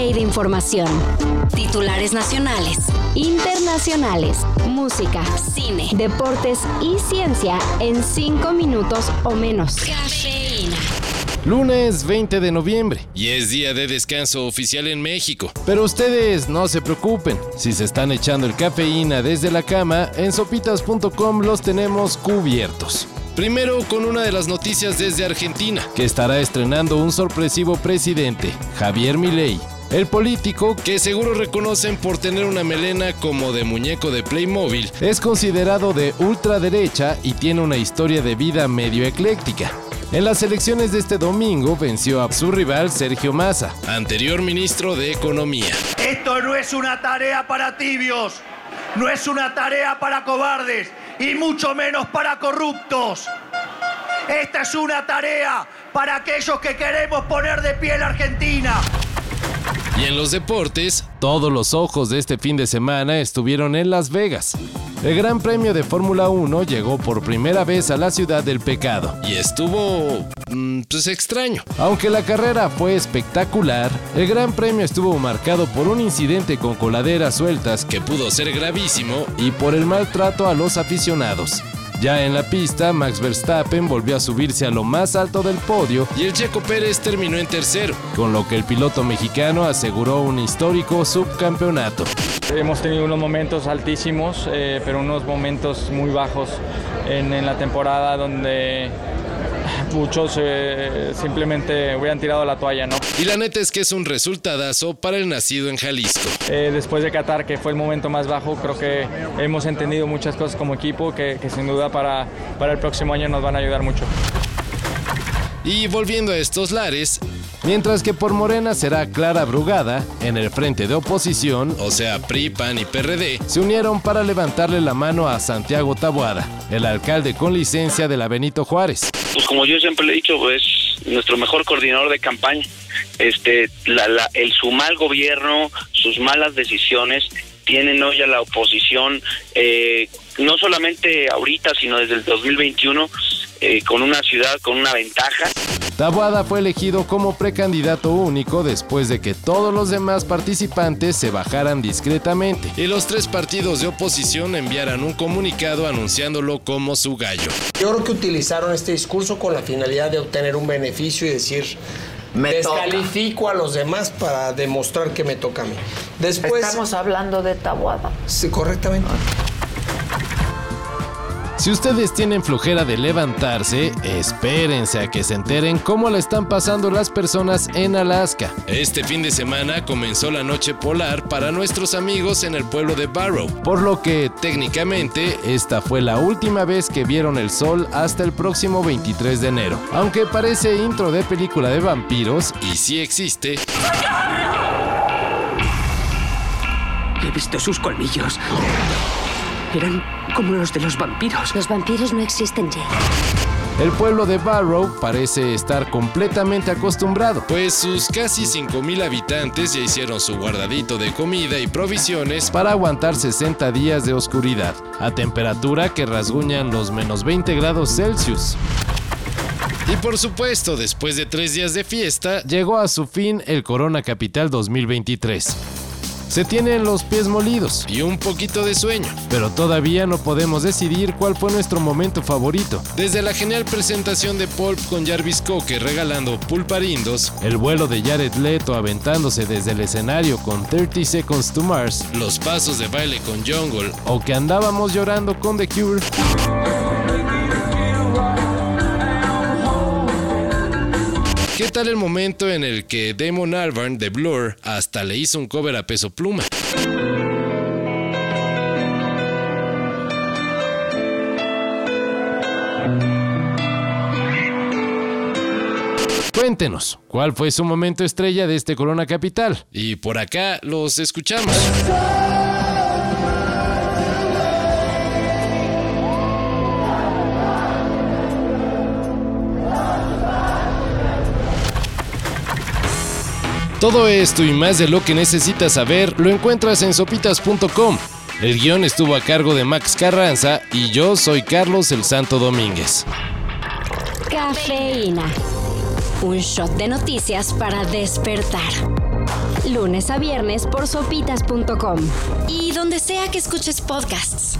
de información. Titulares nacionales, internacionales, música, cine, deportes y ciencia en 5 minutos o menos. Cafeína. Lunes 20 de noviembre y es día de descanso oficial en México. Pero ustedes no se preocupen, si se están echando el cafeína desde la cama, en sopitas.com los tenemos cubiertos. Primero con una de las noticias desde Argentina, que estará estrenando un sorpresivo presidente, Javier Milei. El político, que seguro reconocen por tener una melena como de muñeco de Playmobil, es considerado de ultraderecha y tiene una historia de vida medio ecléctica. En las elecciones de este domingo venció a su rival Sergio Massa, anterior ministro de Economía. Esto no es una tarea para tibios, no es una tarea para cobardes y mucho menos para corruptos. Esta es una tarea para aquellos que queremos poner de pie la Argentina. Y en los deportes, todos los ojos de este fin de semana estuvieron en Las Vegas. El Gran Premio de Fórmula 1 llegó por primera vez a la ciudad del pecado y estuvo... Mm, pues extraño. Aunque la carrera fue espectacular, el Gran Premio estuvo marcado por un incidente con coladeras sueltas que pudo ser gravísimo y por el maltrato a los aficionados. Ya en la pista, Max Verstappen volvió a subirse a lo más alto del podio y el Checo Pérez terminó en tercero, con lo que el piloto mexicano aseguró un histórico subcampeonato. Hemos tenido unos momentos altísimos, eh, pero unos momentos muy bajos en, en la temporada donde muchos eh, simplemente hubieran tirado la toalla, ¿no? Y la neta es que es un resultadazo para el nacido en Jalisco. Eh, después de Qatar, que fue el momento más bajo, creo que hemos entendido muchas cosas como equipo que, que sin duda para, para el próximo año nos van a ayudar mucho. Y volviendo a estos lares, Mientras que por Morena será Clara Brugada, en el frente de oposición, o sea PRI, PAN y PRD, se unieron para levantarle la mano a Santiago Tabuada, el alcalde con licencia de la Benito Juárez. Pues como yo siempre le he dicho, es nuestro mejor coordinador de campaña. Este, la, la, el su mal gobierno, sus malas decisiones tienen hoy a la oposición, eh, no solamente ahorita, sino desde el 2021, eh, con una ciudad con una ventaja. Taboada fue elegido como precandidato único después de que todos los demás participantes se bajaran discretamente y los tres partidos de oposición enviaran un comunicado anunciándolo como su gallo. Yo creo que utilizaron este discurso con la finalidad de obtener un beneficio y decir, me descalifico toca. a los demás para demostrar que me toca a mí. Después, Estamos hablando de Tabuada. Sí, correctamente. Si ustedes tienen flojera de levantarse, espérense a que se enteren cómo la están pasando las personas en Alaska. Este fin de semana comenzó la noche polar para nuestros amigos en el pueblo de Barrow, por lo que técnicamente esta fue la última vez que vieron el sol hasta el próximo 23 de enero. Aunque parece intro de película de vampiros, y sí existe. He visto sus colmillos. Eran como los de los vampiros. Los vampiros no existen ya. El pueblo de Barrow parece estar completamente acostumbrado, pues sus casi 5.000 habitantes ya hicieron su guardadito de comida y provisiones para aguantar 60 días de oscuridad, a temperatura que rasguñan los menos 20 grados Celsius. Y por supuesto, después de tres días de fiesta, llegó a su fin el Corona Capital 2023. Se tienen los pies molidos y un poquito de sueño, pero todavía no podemos decidir cuál fue nuestro momento favorito. Desde la genial presentación de Pulp con Jarvis Coque regalando pulparindos, el vuelo de Jared Leto aventándose desde el escenario con 30 Seconds to Mars, los pasos de baile con Jungle o que andábamos llorando con The Cure. ¿Qué tal el momento en el que Damon Albarn de Blur hasta le hizo un cover a peso pluma? Cuéntenos, ¿cuál fue su momento estrella de este Corona Capital? Y por acá los escuchamos. Todo esto y más de lo que necesitas saber lo encuentras en sopitas.com. El guion estuvo a cargo de Max Carranza y yo soy Carlos el Santo Domínguez. Cafeína. Un shot de noticias para despertar. lunes a viernes por sopitas.com y donde sea que escuches podcasts.